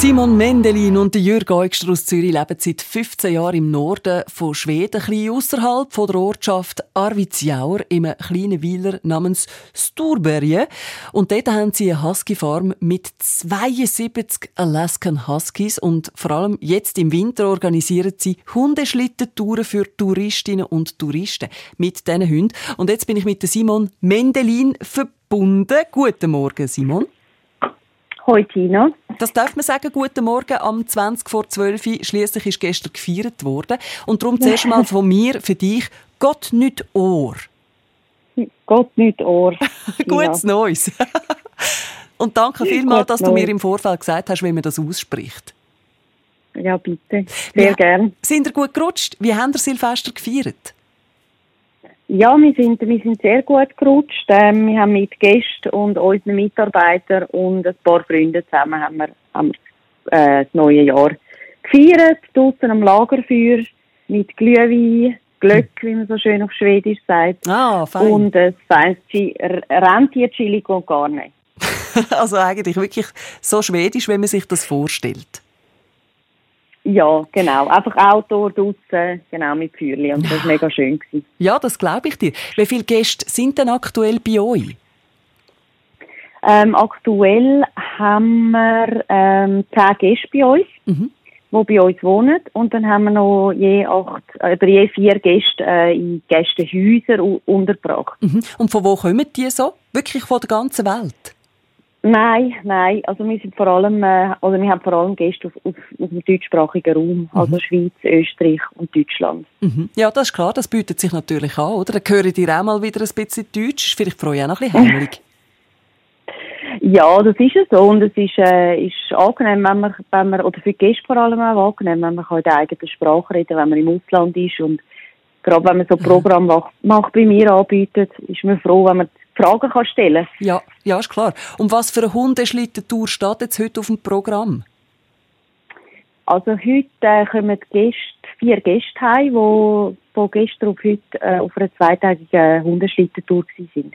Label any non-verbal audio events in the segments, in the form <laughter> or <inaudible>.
Simon Mendelin und Jürg Eugster aus Zürich leben seit 15 Jahren im Norden von Schweden, ein ausserhalb der Ortschaft Arvidsjaur, in einem kleinen Weiler namens Sturberge. Und dort haben sie eine Husky-Farm mit 72 Alaskan Huskies und vor allem jetzt im Winter organisieren sie Hundeschlittentouren für Touristinnen und Touristen mit diesen Hunden. Und jetzt bin ich mit Simon Mendelin verbunden. Guten Morgen, Simon. Hoi Tina. Das darf man sagen, guten Morgen am 20 vor 12 Uhr. Schliesslich ist gestern gefeiert worden. Und darum <laughs> zuerst mal von mir für dich, Gott nicht Ohr. Gott nicht Ohr. <laughs> Gutes Neues. <laughs> Und danke vielmals, dass du mir im Vorfeld gesagt hast, wie man das ausspricht. Ja, bitte. Sehr gern. Sind ihr gut gerutscht? Wie haben ihr Silvester gefeiert? Ja, wir sind, wir sind sehr gut gerutscht. Ähm, wir haben mit Gästen und unseren Mitarbeitern und ein paar Freunden zusammen haben wir, haben wir äh, das neue Jahr gefeiert, draußen am Lagerfeuer mit Glühwein, Glöck, wie man so schön auf Schwedisch sagt. Ah, fein. Und ein feines Rentierchili und gar nicht. <laughs> also eigentlich wirklich so schwedisch, wenn man sich das vorstellt. Ja, genau. Einfach Outdoor draußen, genau, mit Feuerli. Und das war mega schön. Gewesen. Ja, das glaube ich dir. Wie viele Gäste sind denn aktuell bei euch? Ähm, aktuell haben wir ähm, zehn Gäste bei uns, mhm. die bei uns wohnen. Und dann haben wir noch je acht, oder je vier Gäste äh, in Gästehäusern untergebracht. Mhm. Und von wo kommen die so? Wirklich von der ganzen Welt? Nein, nein. Also wir sind vor allem, äh, oder wir haben vor allem Gäste auf, auf, auf dem deutschsprachigen Raum, mhm. also Schweiz, Österreich und Deutschland. Mhm. Ja, das ist klar, das bietet sich natürlich an, oder? Dann höre dir auch mal wieder ein bisschen Deutsch. Ist vielleicht euch auch noch ein bisschen heimelig. <laughs> ja, das ist ja so und es ist, äh, ist angenehm, wenn man, wenn man, oder für die Gäste vor allem auch angenehm, wenn man in der eigenen Sprache reden wenn man im Ausland ist und gerade wenn man so ein Programm macht, macht bei mir anbietet, ist man froh, wenn man Fragen kann stellen Ja, ja, ist klar. Und was für eine Hundeschlittentour steht jetzt heute auf dem Programm? Also heute äh, kommen Gäste, vier Gäste heim, die von gestern auf heute äh, auf einer zweitägigen Hundeschlittentour waren.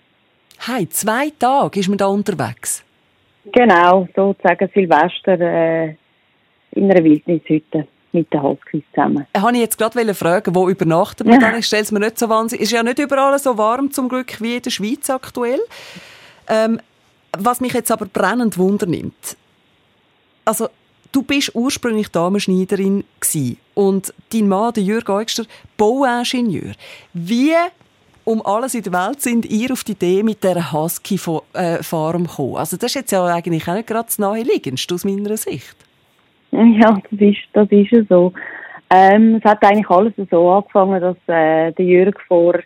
Hey, zwei Tage ist man da unterwegs? Genau, sozusagen Silvester äh, in einer Wildnishütte mit den Huskies zusammen. Ich wollte jetzt gerade fragen, wo übernachten wir dann? Ich stelle es mir nicht so wahnsinnig... Ist ja nicht überall so warm zum Glück wie in der Schweiz aktuell. Ähm, was mich jetzt aber brennend wundernimmt, also du bist ursprünglich Damenschneiderin und dein Mann, der Jürg Eugster, Bauingenieur. Wie um alles in der Welt sind ihr auf die Idee mit dieser Husky-Farm äh, gekommen? Also das ist jetzt ja eigentlich auch nicht gerade das Naheliegendste aus meiner Sicht. <laughs> Ja, das ist, das ist ja so. Ähm, es hat eigentlich alles so angefangen, dass äh, der Jürg vor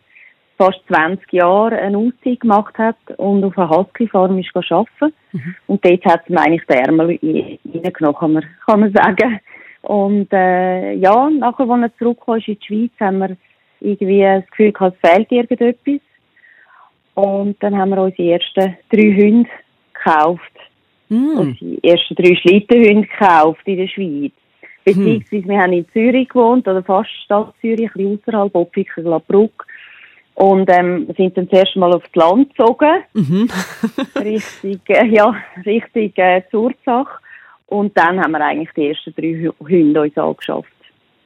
fast 20 Jahren eine Auszeit gemacht hat und auf einer Husky-Farm ist arbeiten. Mhm. Und dort hat es mir eigentlich den Ärmel reingenommen, kann man, kann man sagen. Und äh, ja, nachher, als er zurückkam in die Schweiz, haben wir irgendwie das Gefühl gehabt, es fehlt irgendetwas. Und dann haben wir unsere ersten drei Hunde gekauft. Mm. Und die ersten drei Schlittenhunde gekauft in der Schweiz. Beziehungsweise, mm. wir haben in Zürich gewohnt, oder fast Stadt Zürich, ein bisschen außerhalb, Opfiken, Glabruck. Und ähm, sind dann zuerst mal aufs Land gezogen. Mhm. <laughs> richtig, äh, ja, richtig äh, zur Sache. Und dann haben wir eigentlich die ersten drei Hunde uns angeschafft.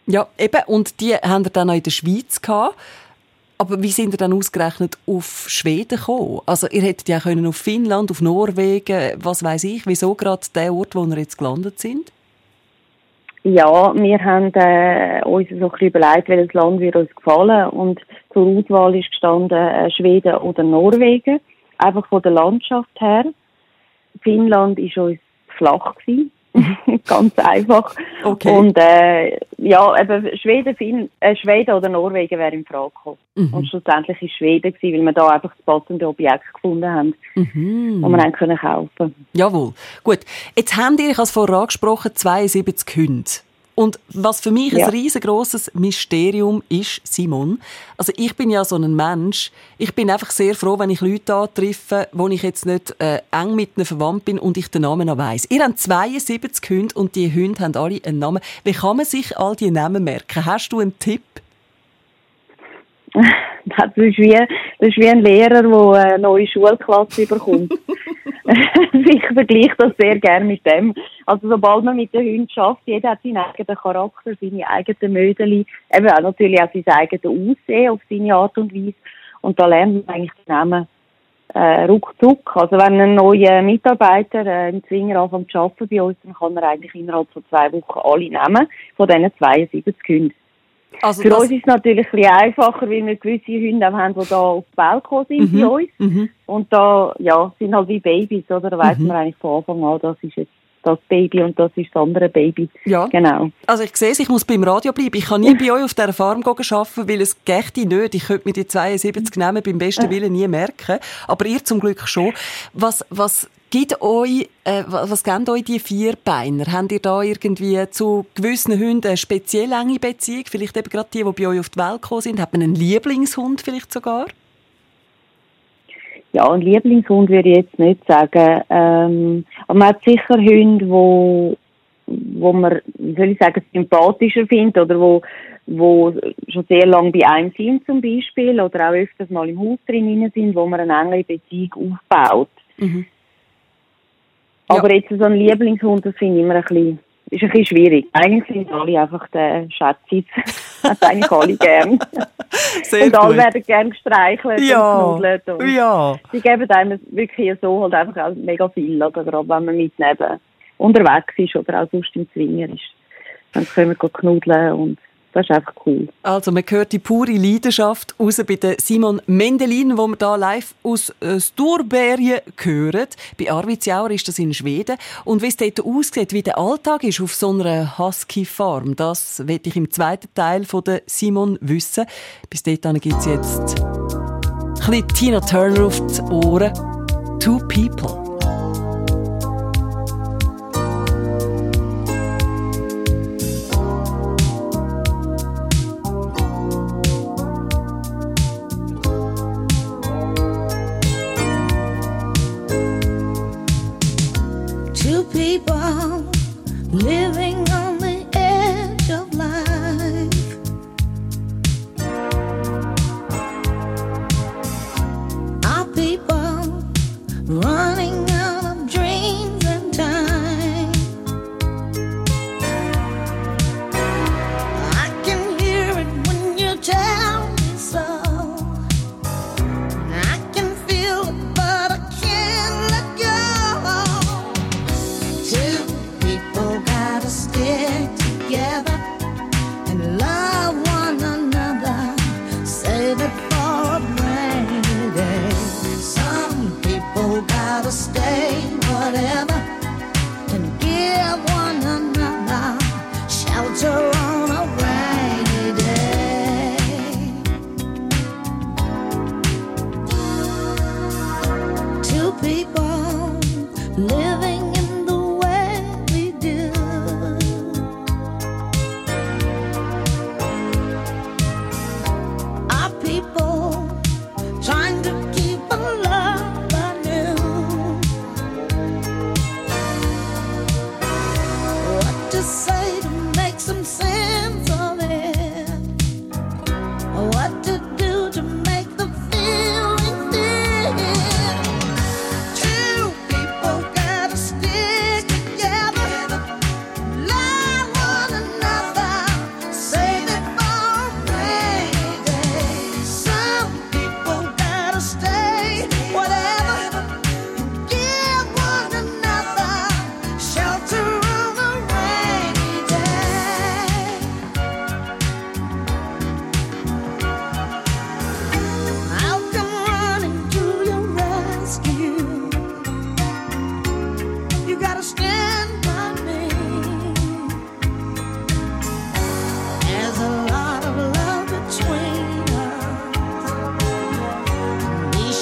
Ja, eben. Und die haben wir dann auch in der Schweiz gehabt. Aber wie sind ihr dann ausgerechnet auf Schweden gekommen? Also ihr hättet ja können auf Finnland, auf Norwegen, was weiß ich. Wieso gerade der Ort, wo wir jetzt gelandet sind? Ja, wir haben äh, uns so ein überlegt, welches Land wir uns gefallen und zur Auswahl ist gestanden äh, Schweden oder Norwegen, einfach von der Landschaft her. Finnland ist uns flach gewesen. <laughs> Ganz einfach. Okay. Und äh, ja, eben Schweden, Finn, äh, Schweden oder Norwegen wäre in Frage gekommen. Mhm. Und schlussendlich war Schweden, gewesen, weil wir da einfach das passende Objekt gefunden haben, mhm. das wir dann können kaufen Jawohl. Gut. Jetzt haben ihr, ich habe es vorher angesprochen, 72 Hunde. Und was für mich ja. ein riesengroßes Mysterium ist, Simon, also ich bin ja so ein Mensch, ich bin einfach sehr froh, wenn ich Leute antreffe, wo ich jetzt nicht äh, eng mit ihnen verwandt bin und ich den Namen noch weiss. Ihr habt 72 Hunde und die Hunde haben alle einen Namen. Wie kann man sich all die Namen merken? Hast du einen Tipp? <laughs> Das ist wie, das ist wie ein Lehrer, der eine neue Schulklasse bekommt. <laughs> <laughs> ich vergleiche das sehr gerne mit dem. Also sobald man mit den Hunden schafft, jeder hat seinen eigenen Charakter, seine eigenen Mödeli, eben auch natürlich auch sein eigenes Aussehen auf seine Art und Weise. Und da lernt man eigentlich Namen äh, ruckzuck. Also wenn ein neuer Mitarbeiter äh, im Zwinger anfängt zu arbeiten bei uns, dann kann er eigentlich innerhalb von zwei Wochen alle nehmen, von diesen 72 Hunden. Also Für uns ist es natürlich ein bisschen einfacher, weil wir gewisse Hunde haben, die da auf die Welt gekommen sind mhm. bei uns. Mhm. Und da, ja, sind halt wie Babys, oder? Da weiss mhm. man eigentlich von Anfang an, das ist jetzt das Baby und das ist das andere Baby. Ja. Genau. Also ich sehe es, ich muss beim Radio bleiben. Ich kann nie bei euch auf dieser Farm arbeiten, weil es geht nicht. Ich könnte mir die 72 nehmen, beim besten Willen nie merken. Aber ihr zum Glück schon. Was, was gibt euch, äh, was geben euch die vier Beiner? Habt ihr da irgendwie zu gewissen Hunden eine speziell enge Beziehung? Vielleicht eben gerade die, die bei euch auf die Welt gekommen sind. Hat man einen Lieblingshund vielleicht sogar? Ja, ein Lieblingshund würde ich jetzt nicht sagen. Ähm, aber man hat sicher Hunde, wo, wo man, wie soll ich sagen, sympathischer findet oder wo, wo schon sehr lange bei einem sind zum Beispiel oder auch öfters mal im Haus drin sind, wo man eine engere Beziehung aufbaut. Mhm. Aber ja. jetzt so ein Lieblingshund, das finde ich immer ein bisschen ist ein bisschen schwierig. Eigentlich sind alle einfach der Schätzis. <laughs> Das eigentlich alle gern. <laughs> Sehr und alle werden gern gestreichelt ja. und knuddelt. Und ja. Sie geben einem wirklich so halt einfach auch mega viel, oder? gerade wenn man mit neben unterwegs ist oder auch sonst im Zwinger ist. Dann können wir knuddeln und das ist einfach cool. Also, man hört die pure Leidenschaft raus bei Simon Mendelin, wo wir hier live aus äh, Sturbergen hören. Bei Arvidsjaur ist das in Schweden. Und wie es dort aussieht, wie der Alltag ist auf so einer Husky-Farm, das werde ich im zweiten Teil von Simon wissen. Bis dahin gibt es jetzt ein bisschen Tina Turner auf die Ohren. Two People. people living on together.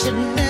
should know.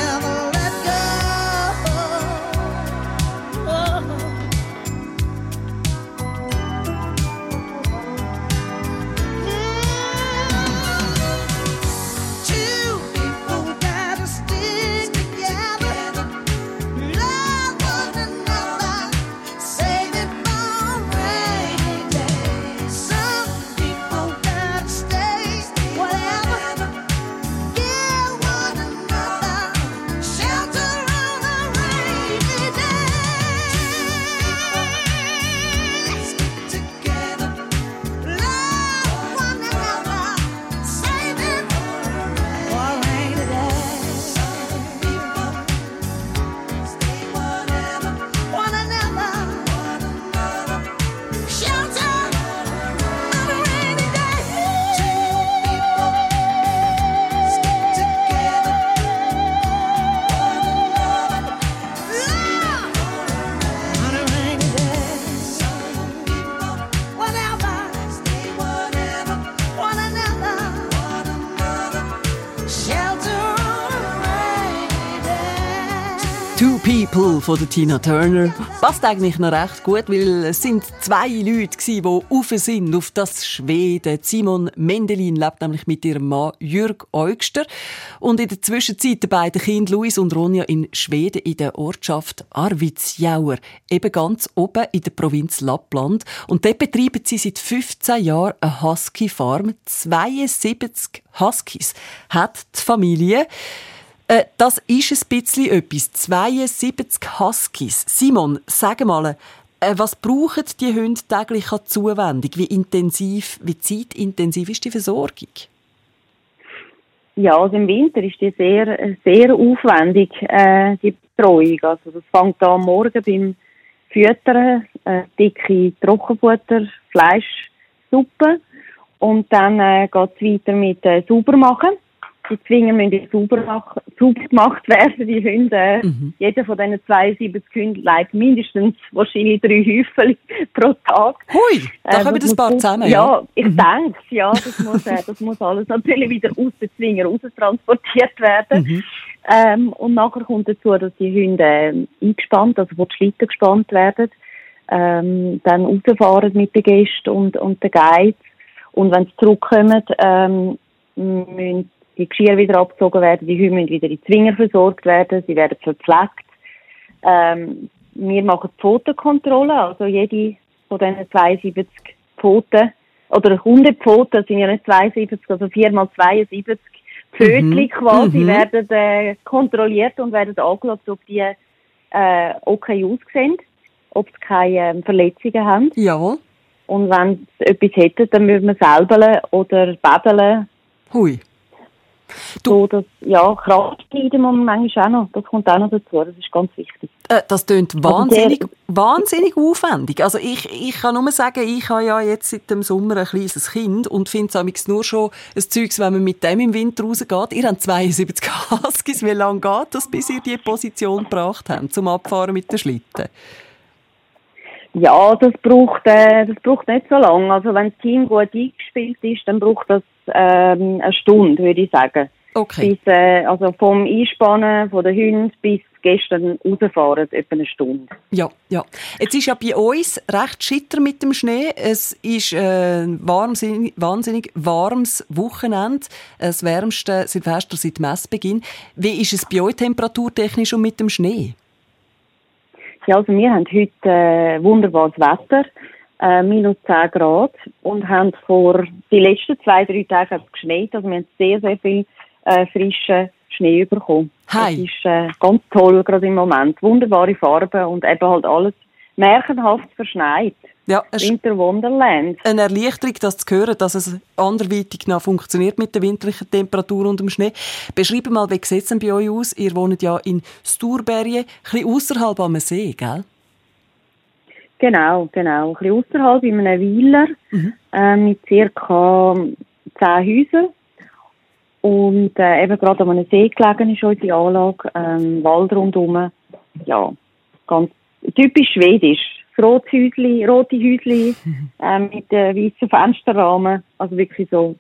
People von der Tina Turner. Passt eigentlich noch recht gut, weil es sind zwei Leute die auf sind auf das Schweden. Simon Mendelin lebt nämlich mit ihrem Mann Jürg Eugster und in der Zwischenzeit die beiden Kinder Luis und Ronja in Schweden in der Ortschaft Arvidsjaur, eben ganz oben in der Provinz Lappland. Und dort betreiben sie seit 15 Jahren eine Husky-Farm. 72 Huskies hat die Familie. Äh, das ist ein bisschen etwas. 72 Huskies. Simon, sag mal, äh, was brauchen die Hunde täglich an Zuwendung? Wie intensiv, wie zeitintensiv ist die Versorgung? Ja, also im Winter ist die sehr, sehr aufwendig, äh, die Betreuung. Also das fängt an morgen beim Füttern, äh, dicke Trockenfutter, Fleisch, Suppe. Und dann äh, geht es weiter mit äh, Saubermachen die Zwinger müssen sauber, sauber gemacht werden, die Hunde. Mhm. Jeder von diesen 72 Hunden leidet mindestens wahrscheinlich drei Häufel <laughs> pro Tag. Hui, da äh, kommen ein paar zusammen, ja. Ja, ich mhm. denke ja, das muss, äh, das muss alles natürlich wieder aus den Zwinger raus transportiert werden. Mhm. Ähm, und nachher kommt dazu, dass die Hunde äh, eingespannt, also wo die Schlitten gespannt werden, ähm, dann rausfahren mit den Gästen und, und den Guides. Und wenn sie zurückkommen, ähm, müssen die Geschirr wieder abgezogen werden, die Hunde müssen wieder in Zwinger versorgt werden, sie werden verpflegt. Ähm, wir machen Pfotenkontrolle, also jede von diesen 72 Pfoten, oder Hundepfoten sind ja nicht 72, also 4 mal 72 Pfötchen mhm. quasi, mhm. werden äh, kontrolliert und werden angeschaut, ob die äh, okay aussehen, ob sie keine äh, Verletzungen haben. Ja. Und wenn sie etwas hätten, dann müssen wir selber oder badeln. Hui. Du, so, dass, ja, man manchmal auch noch, das kommt auch noch dazu, das ist ganz wichtig. Äh, das klingt wahnsinnig, also wahnsinnig aufwendig. Also ich, ich kann nur sagen, ich habe ja jetzt seit dem Sommer ein kleines Kind und finde es nur schon ein Zeug, wenn man mit dem im Winter rausgeht. Ihr habt 72 Huskies, wie lange geht das, bis ihr die Position gebracht habt, zum Abfahren mit den Schlitten? Ja, das braucht, äh, das braucht nicht so lange. Also wenn das Team gut eingespielt ist, dann braucht das ähm, eine Stunde, würde ich sagen. Okay. Bis, äh, also vom Einspannen von den Hunden bis gestern rausfahren, etwa eine Stunde. Ja, ja. Jetzt ist ja bei uns recht schitter mit dem Schnee. Es ist ein äh, wahnsinnig, wahnsinnig warmes Wochenende, das wärmste Silvester seit Messbeginn. Wie ist es bei euch temperaturtechnisch und mit dem Schnee? Ja, also wir haben heute äh, wunderbares Wetter, äh, minus 10 Grad und haben vor die letzten zwei, drei Tage hat es geschneit, also wir haben sehr, sehr viel äh, frischen Schnee bekommen. Hi. Das ist äh, ganz toll gerade im Moment. Wunderbare Farben und eben halt alles märchenhaft verschneit. Ja, Winter Wonderland. Eine Erleichterung, das zu hören, dass es anderweitig noch funktioniert mit der winterlichen Temperatur und dem Schnee. Beschreibe mal, wie sieht es denn bei euch aus? Ihr wohnt ja in Sturbergen, ein bisschen außerhalb am See, gell? Genau, genau. Ein bisschen außerhalb in einem Weiler mhm. äh, mit ca. 10 Häusern. Und äh, eben gerade an einem See gelegen ist unsere Anlage, ähm, Wald rundherum. Ja, ganz typisch schwedisch rote Häusli, rote Häusli <laughs> äh, mit äh, weißen Fensterrahmen. Also wirklich so.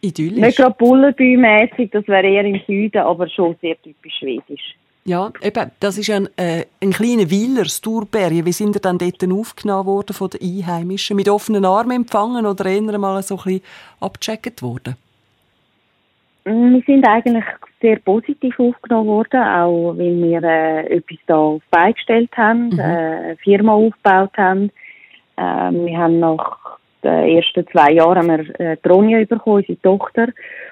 Idyllisch. Nicht gerade Bullerbü-mässig, das wäre eher im Süden, aber schon sehr typisch schwedisch. Ja, eben, das ist ein, äh, ein kleiner Weiler, Sturberge. Wie sind ihr dann dort aufgenommen worden von den Einheimischen? Mit offenen Armen empfangen oder eher mal so ein bisschen abgecheckt worden? Wir sind eigentlich sehr positiv aufgenommen worden, auch weil wir äh, etwas da beigestellt haben, mhm. äh, eine Firma aufgebaut haben. Äh, wir haben nach den ersten zwei Jahren haben wir äh, Tronja bekommen, unsere Tochter.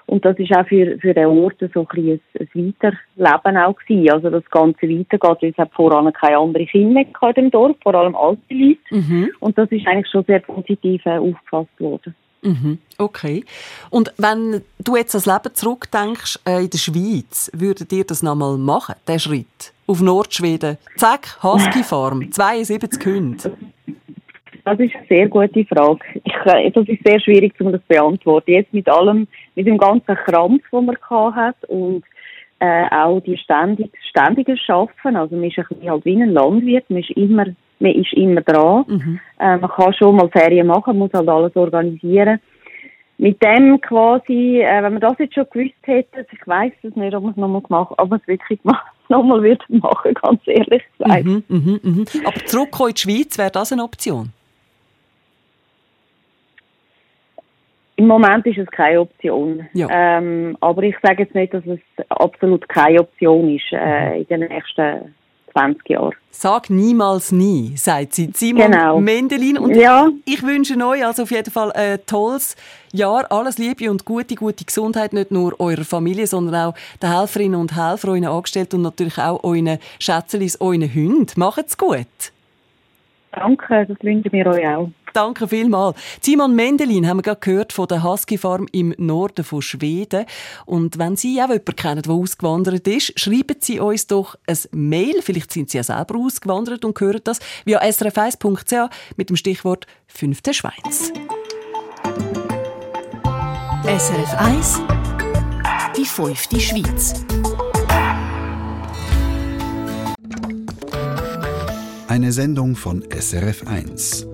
Und das ist auch für, für den Ort so ein, ein, ein Weiterleben auch gewesen. Also das Ganze weitergeht, weil es hat voran keine anderen Kinder mehr in dem Dorf, vor allem alte Leute. Mhm. Und das ist eigentlich schon sehr positiv äh, aufgefasst worden. Mhm, okay. Und wenn du jetzt ans Leben zurückdenkst, äh, in der Schweiz, würdet ihr das nochmal machen, den Schritt? Auf Nordschweden. Zack, Husky Farm, 72 Hunde. Das ist eine sehr gute Frage. Ich, äh, das ist sehr schwierig, um das zu beantworten. Jetzt mit allem, mit dem ganzen Krampf, den man hat und äh, auch die ständig, ständige Schaffen. Also man ist ein bisschen halt wie ein Landwirt, man ist immer man ist immer dran. Mhm. Äh, man kann schon mal Ferien machen, muss halt alles organisieren. mit dem quasi, äh, wenn man das jetzt schon gewusst hätte, ich weiß es nicht, ob man es nochmal gemacht, ob man es wirklich <laughs> nochmal würde machen, ganz ehrlich gesagt. Mhm, mhm, mhm. Aber zurückkommen in die Schweiz, wäre das eine Option? Im Moment ist es keine Option. Ja. Ähm, aber ich sage jetzt nicht, dass es absolut keine Option ist äh, in den nächsten 20 Jahren. Sag niemals nie, sagt sie. Simon Genau. Mendelin. Und Ja. ich wünsche euch also auf jeden Fall ein tolles Jahr. Alles Liebe und gute, gute Gesundheit. Nicht nur eurer Familie, sondern auch den Helferinnen und Helfern, euren Angestellten und natürlich auch euren Schätzelis, euren Hunden. Macht's gut. Danke, das wünschen wir euch auch. Danke vielmals. Simon Mendelin haben wir gerade gehört von der Husky Farm im Norden von Schweden. Und wenn Sie auch jemanden kennen, der ausgewandert ist, schreiben Sie uns doch ein Mail. Vielleicht sind Sie ja selber ausgewandert und hören das via srf1.ch mit dem Stichwort «Fünfte Schweiz». SRF 1 Die fünfte Schweiz. Eine Sendung von SRF1.